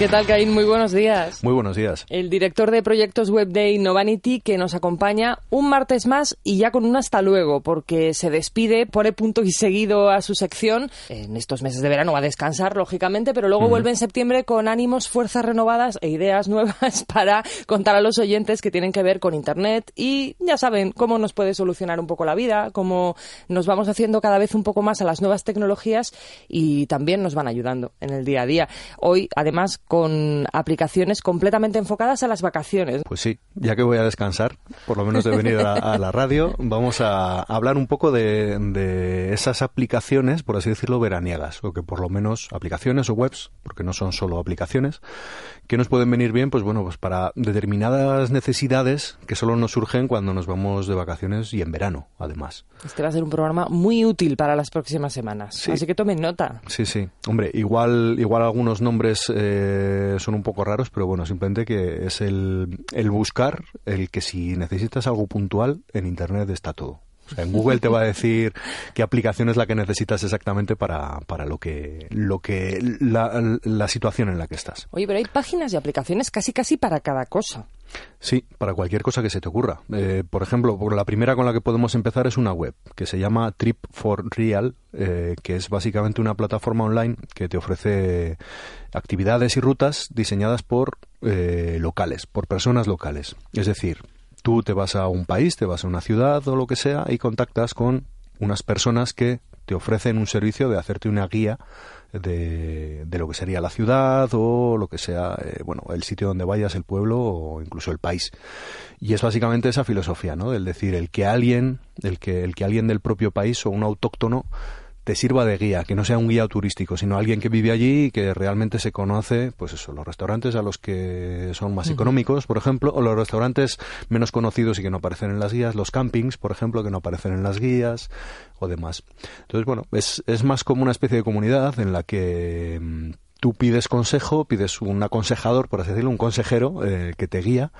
¿Qué tal, Caín? Muy buenos días. Muy buenos días. El director de proyectos web de Innovanity que nos acompaña un martes más y ya con un hasta luego, porque se despide, pone punto y seguido a su sección. En estos meses de verano va a descansar, lógicamente, pero luego vuelve en septiembre con ánimos, fuerzas renovadas e ideas nuevas para contar a los oyentes que tienen que ver con Internet y ya saben cómo nos puede solucionar un poco la vida, cómo nos vamos haciendo cada vez un poco más a las nuevas tecnologías y también nos van ayudando en el día a día. Hoy, además, con aplicaciones completamente enfocadas a las vacaciones. Pues sí, ya que voy a descansar, por lo menos de venir a, la radio, vamos a hablar un poco de, esas aplicaciones, por así decirlo, veraniegas, o que por lo menos aplicaciones o webs, porque no son solo aplicaciones, que nos pueden venir bien, pues bueno, pues para determinadas necesidades que solo nos surgen cuando nos vamos de vacaciones y en verano, además. Este va a ser un programa muy útil para las próximas semanas, así que tomen nota. Sí, sí. Hombre, igual, igual algunos nombres eh, son un poco raros, pero bueno, simplemente que es el, el buscar, el que si necesitas algo puntual, en Internet está todo. O sea, en Google te va a decir qué aplicación es la que necesitas exactamente para, para lo que, lo que la, la, situación en la que estás. Oye, pero hay páginas y aplicaciones casi casi para cada cosa. Sí, para cualquier cosa que se te ocurra. Eh, por ejemplo, la primera con la que podemos empezar es una web que se llama Trip for Real, eh, que es básicamente una plataforma online que te ofrece actividades y rutas diseñadas por eh, locales, por personas locales. Es decir, tú te vas a un país, te vas a una ciudad o lo que sea y contactas con unas personas que te ofrecen un servicio de hacerte una guía de, de, lo que sería la ciudad o lo que sea, eh, bueno, el sitio donde vayas, el pueblo o incluso el país. Y es básicamente esa filosofía, ¿no? Del decir, el que alguien, el que, el que alguien del propio país o un autóctono te sirva de guía, que no sea un guía turístico, sino alguien que vive allí y que realmente se conoce, pues eso, los restaurantes a los que son más económicos, por ejemplo, o los restaurantes menos conocidos y que no aparecen en las guías, los campings, por ejemplo, que no aparecen en las guías o demás. Entonces, bueno, es, es más como una especie de comunidad en la que mm, tú pides consejo, pides un aconsejador, por así decirlo, un consejero eh, que te guía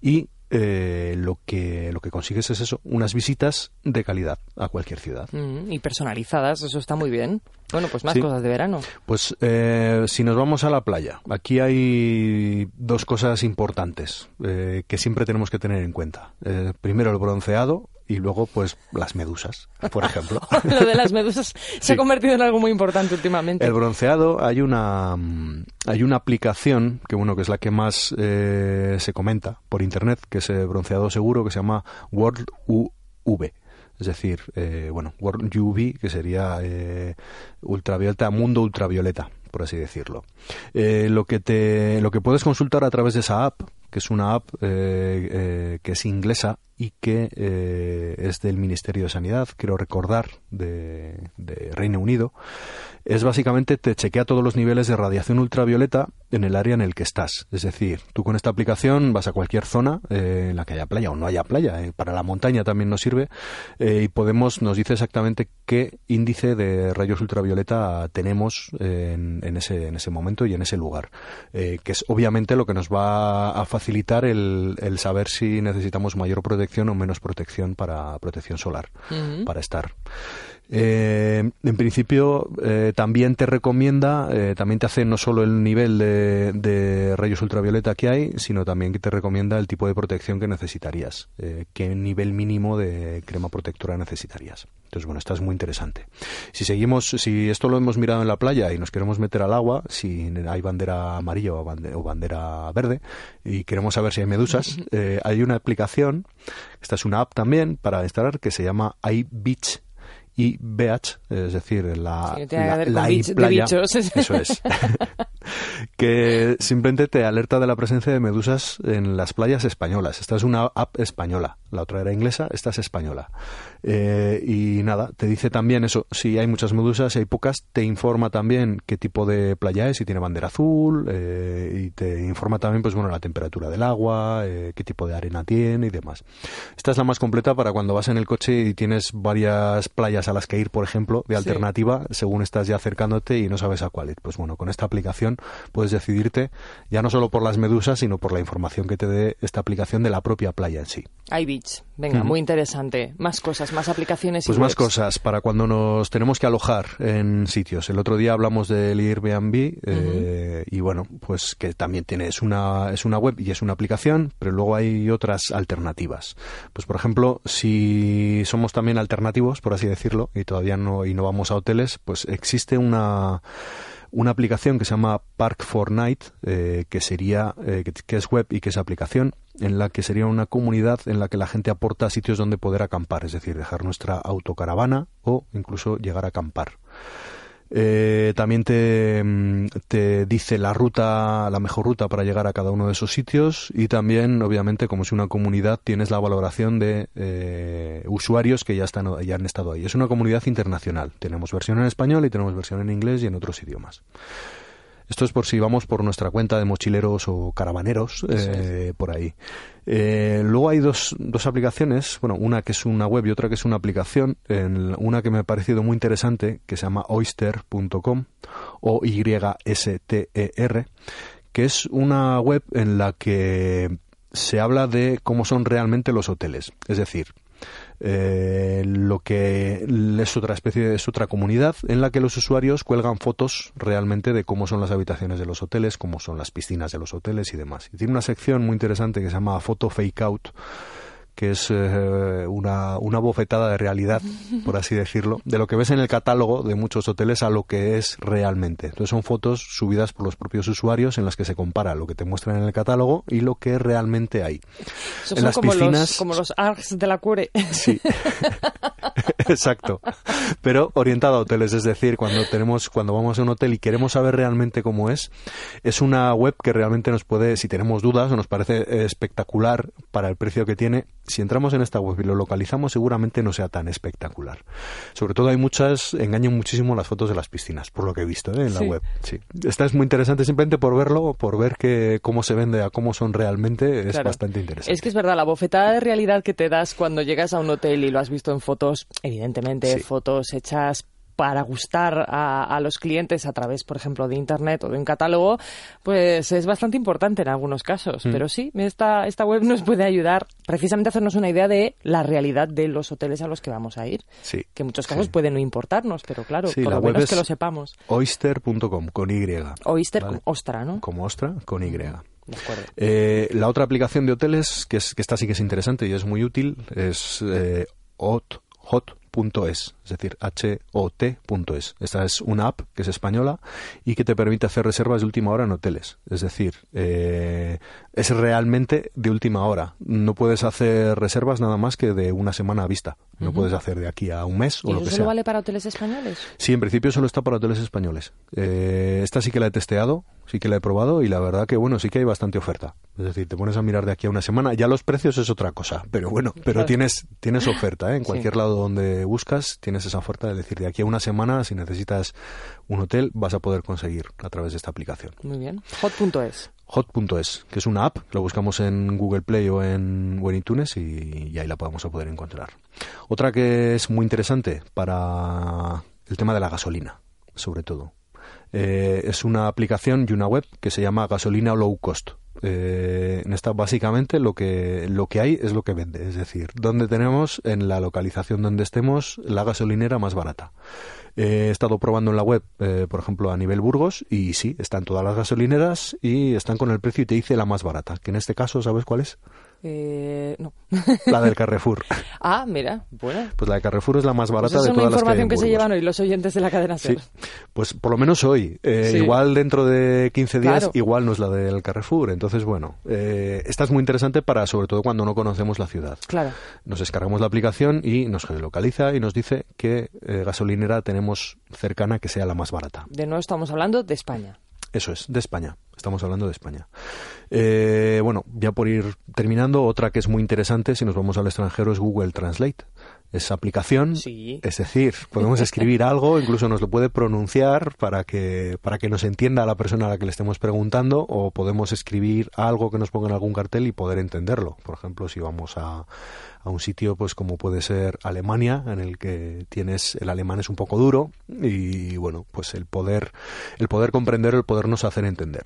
y eh, lo que lo que consigues es eso, unas visitas de calidad a cualquier ciudad. Mm, y personalizadas, eso está muy bien. Bueno, pues más cosas de verano. Pues eh, si nos vamos a la playa, aquí hay dos cosas importantes eh, que siempre tenemos que tener en cuenta. primero el bronceado y luego pues las medusas, por ejemplo. Lo de las medusas se ha convertido en algo muy importante últimamente. El bronceado hay una mm, hay una aplicación que bueno que es la que más eh, se comenta por internet que es el bronceado seguro que se llama World UV. Es decir, eh, bueno, World UV, que sería eh, ultravioleta, mundo ultravioleta, por así decirlo. lo que te, lo que puedes consultar a través de esa app, que es una app que es inglesa y que eh, es del Ministerio de Sanidad, quiero recordar, de, Reino Unido, es básicamente te chequea todos los niveles de radiación ultravioleta en el área en el que estás. Es decir, tú con esta aplicación vas a cualquier zona eh, en la que haya playa o no haya playa, eh, para la montaña también nos sirve, y podemos, nos dice exactamente qué índice de rayos ultravioleta tenemos en, ese, en ese momento y en ese lugar, que es obviamente lo que nos va a facilitar el, el saber si necesitamos mayor protección o menos protección para protección solar, para estar. Eh, en principio, eh, también te recomienda, eh, también te hace no solo el nivel de, rayos ultravioleta que hay, sino también que te recomienda el tipo de protección que necesitarías, qué nivel mínimo de crema protectora necesitarías. Entonces, bueno, esto es muy interesante. Si seguimos, si esto lo hemos mirado en la playa y nos queremos meter al agua, si hay bandera amarilla o bandera, verde, y queremos saber si hay medusas, hay una aplicación, esta es una app también para instalar, que se llama iBeach y BH, es decir, la, la, playa, eso es, que simplemente te alerta de la presencia de medusas en las playas españolas. Esta es una app española, la otra era inglesa, esta es española. Eh, y nada, te dice también eso, si hay muchas medusas, si hay pocas, te informa también qué tipo de playa es, si tiene bandera azul, eh, y te informa también, pues bueno, la temperatura del agua, eh, qué tipo de arena tiene y demás. Esta es la más completa para cuando vas en el coche y tienes varias playas a las que ir, por ejemplo, de alternativa, según estás ya acercándote y no sabes a cuál ir. Pues bueno, con esta aplicación puedes decidirte ya no solo por las medusas, sino por la información que te dé esta aplicación de la propia playa en sí. Hay Venga, muy interesante. Más cosas, más aplicaciones. Pues más cosas para cuando nos tenemos que alojar en sitios. El otro día hablamos del Airbnb eh, y bueno, pues que también tiene es una es una web y es una aplicación, pero luego hay otras alternativas. Pues por ejemplo, si somos también alternativos, por así decirlo, y todavía no y no vamos a hoteles, pues existe una una aplicación que se llama Park Fortnite, eh, que sería eh, que, es web y que es aplicación, en la que sería una comunidad en la que la gente aporta sitios donde poder acampar, es decir, dejar nuestra autocaravana o incluso llegar a acampar. Eh, también te, mm, te, dice la ruta, la mejor ruta para llegar a cada uno de esos sitios y también, obviamente, como es una comunidad, tienes la valoración de eh, usuarios que ya, están, ya han estado ahí. Es una comunidad internacional. Tenemos versión en español y tenemos versión en inglés y en otros idiomas. Esto es por si vamos por nuestra cuenta de mochileros o caravaneros eh, por ahí. Eh, luego hay dos, dos aplicaciones, bueno, una que es una web y otra que es una aplicación. En una que me ha parecido muy interesante, que se llama oyster.com o Y-S-T-E-R, que es una web en la que se habla de cómo son realmente los hoteles. Es decir, eh, lo que es otra especie, es otra comunidad en la que los usuarios cuelgan fotos realmente de cómo son las habitaciones de los hoteles, cómo son las piscinas de los hoteles y demás. Y tiene una sección muy interesante que se llama Photo Fake Out, que es eh, una, una bofetada de realidad, por así decirlo, de lo que ves en el catálogo de muchos hoteles a lo que es realmente. Entonces son fotos subidas por los propios usuarios en las que se compara lo que te muestran en el catálogo y lo que realmente hay. en las como piscinas, los, como los ARGs de la cure. Sí, exacto. Pero orientado a hoteles, es decir, cuando tenemos, cuando vamos a un hotel y queremos saber realmente cómo es, es una web que realmente nos puede, si tenemos dudas o nos parece espectacular para el precio que tiene, si entramos en esta web y lo localizamos, seguramente no sea tan espectacular. Sobre todo hay muchas, engañan muchísimo las fotos de las piscinas, por lo que he visto ¿eh? en la web. Sí. Esta es muy interesante simplemente por verlo, por ver que cómo se vende a cómo son realmente, es bastante interesante. Es que es verdad, la bofetada de realidad que te das cuando llegas a un hotel y lo has visto en fotos, evidentemente fotos hechas para gustar a, los clientes a través, por ejemplo, de Internet o de un catálogo, pues es bastante importante en algunos casos. Mm. Pero sí, esta, esta web nos puede ayudar precisamente a hacernos una idea de la realidad de los hoteles a los que vamos a ir. Sí. Que en muchos casos pueden no importarnos, pero claro, por lo menos que lo sepamos. Oyster.com, con Y. Oyster, con ostra, ¿no? Como ostra, con Y. De eh, la otra aplicación de hoteles, que, es, que esta sí que es interesante y es muy útil, es eh, Hot, Hot .es, decir, hot.es. Esta es una app que es española y que te permite hacer reservas de última hora en hoteles. Es decir, eh, es realmente de última hora. No puedes hacer reservas nada más que de una semana a vista. No puedes hacer de aquí a un mes o lo que solo vale para hoteles españoles? Sí, en principio solo está para hoteles españoles. Eh, esta sí que la he testeado, sí que la he probado y la verdad que bueno, sí que hay bastante oferta. Es decir, te pones a mirar de aquí a una semana. Ya los precios es otra cosa, pero bueno, pero tienes tienes oferta ¿eh? en cualquier lado donde buscas tienes esa oferta de decir de aquí a una semana si necesitas un hotel vas a poder conseguir a través de esta aplicación. Muy bien. Hot.es hot.es, que es una app, lo buscamos en Google Play o en, o y, ahí la podemos poder encontrar. Otra que es muy interesante para el tema de la gasolina, sobre todo. Eh, es una aplicación y una web que se llama Gasolina Low Cost. Eh, en esta básicamente lo que lo que hay es lo que vende, es decir, donde tenemos en la localización donde estemos la gasolinera más barata. He estado probando en la web, eh, por ejemplo, a nivel Burgos y sí, están todas las gasolineras y están con el precio y te dice la más barata, que en este caso, ¿sabes cuál es? Eh, no. La del Carrefour. ah, mira, bueno. Pues la de Carrefour es la más barata pues de todas las que, hay información que se llevan hoy los oyentes de la cadena Sí. Pues por lo menos hoy. Eh, igual dentro de 15 días, igual no es la del Carrefour. Entonces, bueno, eh, esta es muy interesante para, sobre todo, cuando no conocemos la ciudad. Claro. Nos descargamos la aplicación y nos geolocaliza y nos dice qué eh, gasolinera tenemos cercana que sea la más barata. De nuevo estamos hablando de España. Eso es, de España. Estamos hablando de España. Eh, bueno, ya por ir terminando, otra que es muy interesante si nos vamos al extranjero es Google Translate. Es aplicación, Sí. es decir, podemos escribir algo, incluso nos lo puede pronunciar para que, para que nos entienda la persona a la que le estemos preguntando, o podemos escribir algo que nos ponga en algún cartel y poder entenderlo. Por ejemplo, si vamos a, a un sitio pues como puede ser Alemania, en el que tienes el alemán es un poco duro, y bueno, pues el poder, el poder comprender, el podernos hacer entender.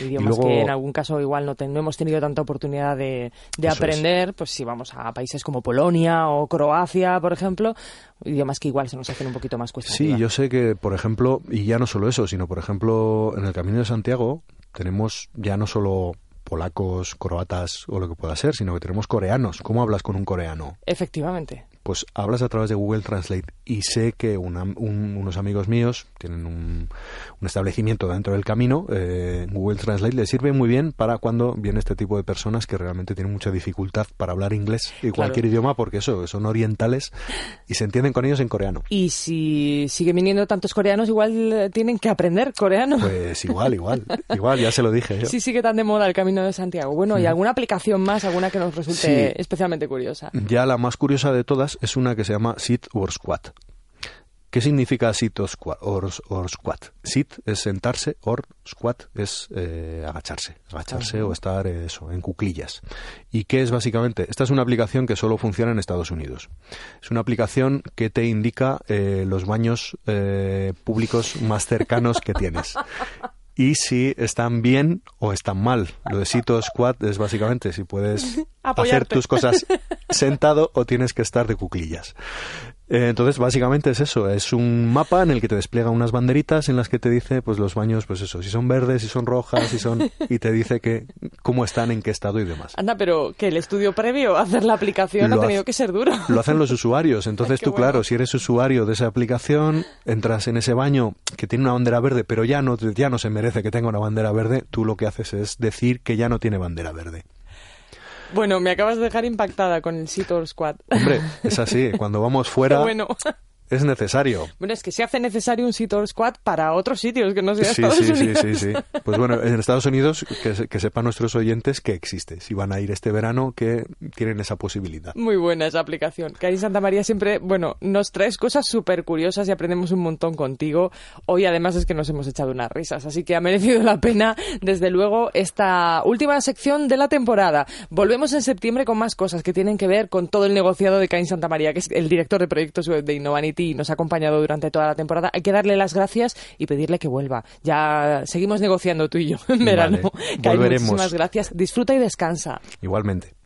Idiomas luego- que en algún caso igual no, te- no hemos tenido tanta oportunidad de, de es. aprender, pues si vamos a países como Polonia o Croacia, por ejemplo, idiomas que igual se nos hacen un poquito más cuesta Sí, yo sé que, por ejemplo, y ya no solo eso, sino, por ejemplo, en el Camino de Santiago tenemos ya no solo polacos, croatas o lo que pueda ser, sino que tenemos coreanos. ¿Cómo hablas con un coreano? Efectivamente. Pues hablas a través de Google Translate y sé que una- un- unos amigos míos tienen un, un establecimiento dentro del camino. eh, Google Translate les sirve muy bien para cuando viene este tipo de personas que realmente tienen mucha dificultad para hablar inglés y cualquier idioma porque eso, son orientales y se entienden con ellos en coreano. Y si siguen viniendo tantos coreanos, igual eh, tienen que aprender coreano. Pues igual, igual, igual, ya se lo dije yo. Sí, sigue tan de moda el Camino de Santiago. Bueno, ¿y alguna aplicación más, alguna que nos resulte Sí. especialmente curiosa? Ya la más curiosa de todas es una que se llama Sit or Squat. ¿Qué significa sit or squat? Or, or squat? Sit es sentarse, or squat es eh, agacharse, agacharse o estar eh, eso, en cuclillas. ¿Y qué es básicamente? Esta es una aplicación que solo funciona en Estados Unidos. Es una aplicación que te indica eh, los baños públicos más cercanos que tienes. Y si están bien o están mal. Lo de sit or squat es básicamente si puedes hacer tus cosas sentado o tienes que estar de cuclillas. Eh, entonces, básicamente es eso, es un mapa en el que te despliega unas banderitas en las que te dice, pues los baños, pues eso, si son verdes, si son rojas, si son... y te dice que cómo están, en qué estado y demás. Anda, pero que el estudio previo a hacer la aplicación ha tenido hace- que ser duro. Lo hacen los usuarios, entonces tú, bueno. claro, si eres usuario de esa aplicación, entras en ese baño que tiene una bandera verde, pero ya no, ya no se merece que tenga una bandera verde, tú lo que haces es decir que ya no tiene bandera verde. Bueno, me acabas de dejar impactada con el Sit or Squad. Hombre, es así, cuando vamos fuera bueno. Es necesario. Bueno, es que se hace necesario un Sit or Squad para otros sitios que no sea Sí, Estados sí, sí, Unidos. sí, sí. Pues bueno, en Estados Unidos que, que sepan nuestros oyentes que existe. Si van a ir este verano, que tienen esa posibilidad. Muy buena esa aplicación. Karin Santa María siempre, bueno, nos traes cosas súper curiosas y aprendemos un montón contigo. Hoy además es que nos hemos echado unas risas, así que ha merecido la pena, desde luego, esta última sección de la temporada. Volvemos en septiembre con más cosas que tienen que ver con todo el negociado de Karin Santa María, que es el director de proyectos web de Innovanity y nos ha acompañado durante toda la temporada. Hay que darle las gracias y pedirle que vuelva. Ya seguimos negociando tú y yo en verano. Vale, volveremos. muchísimas gracias. Disfruta y descansa. Igualmente.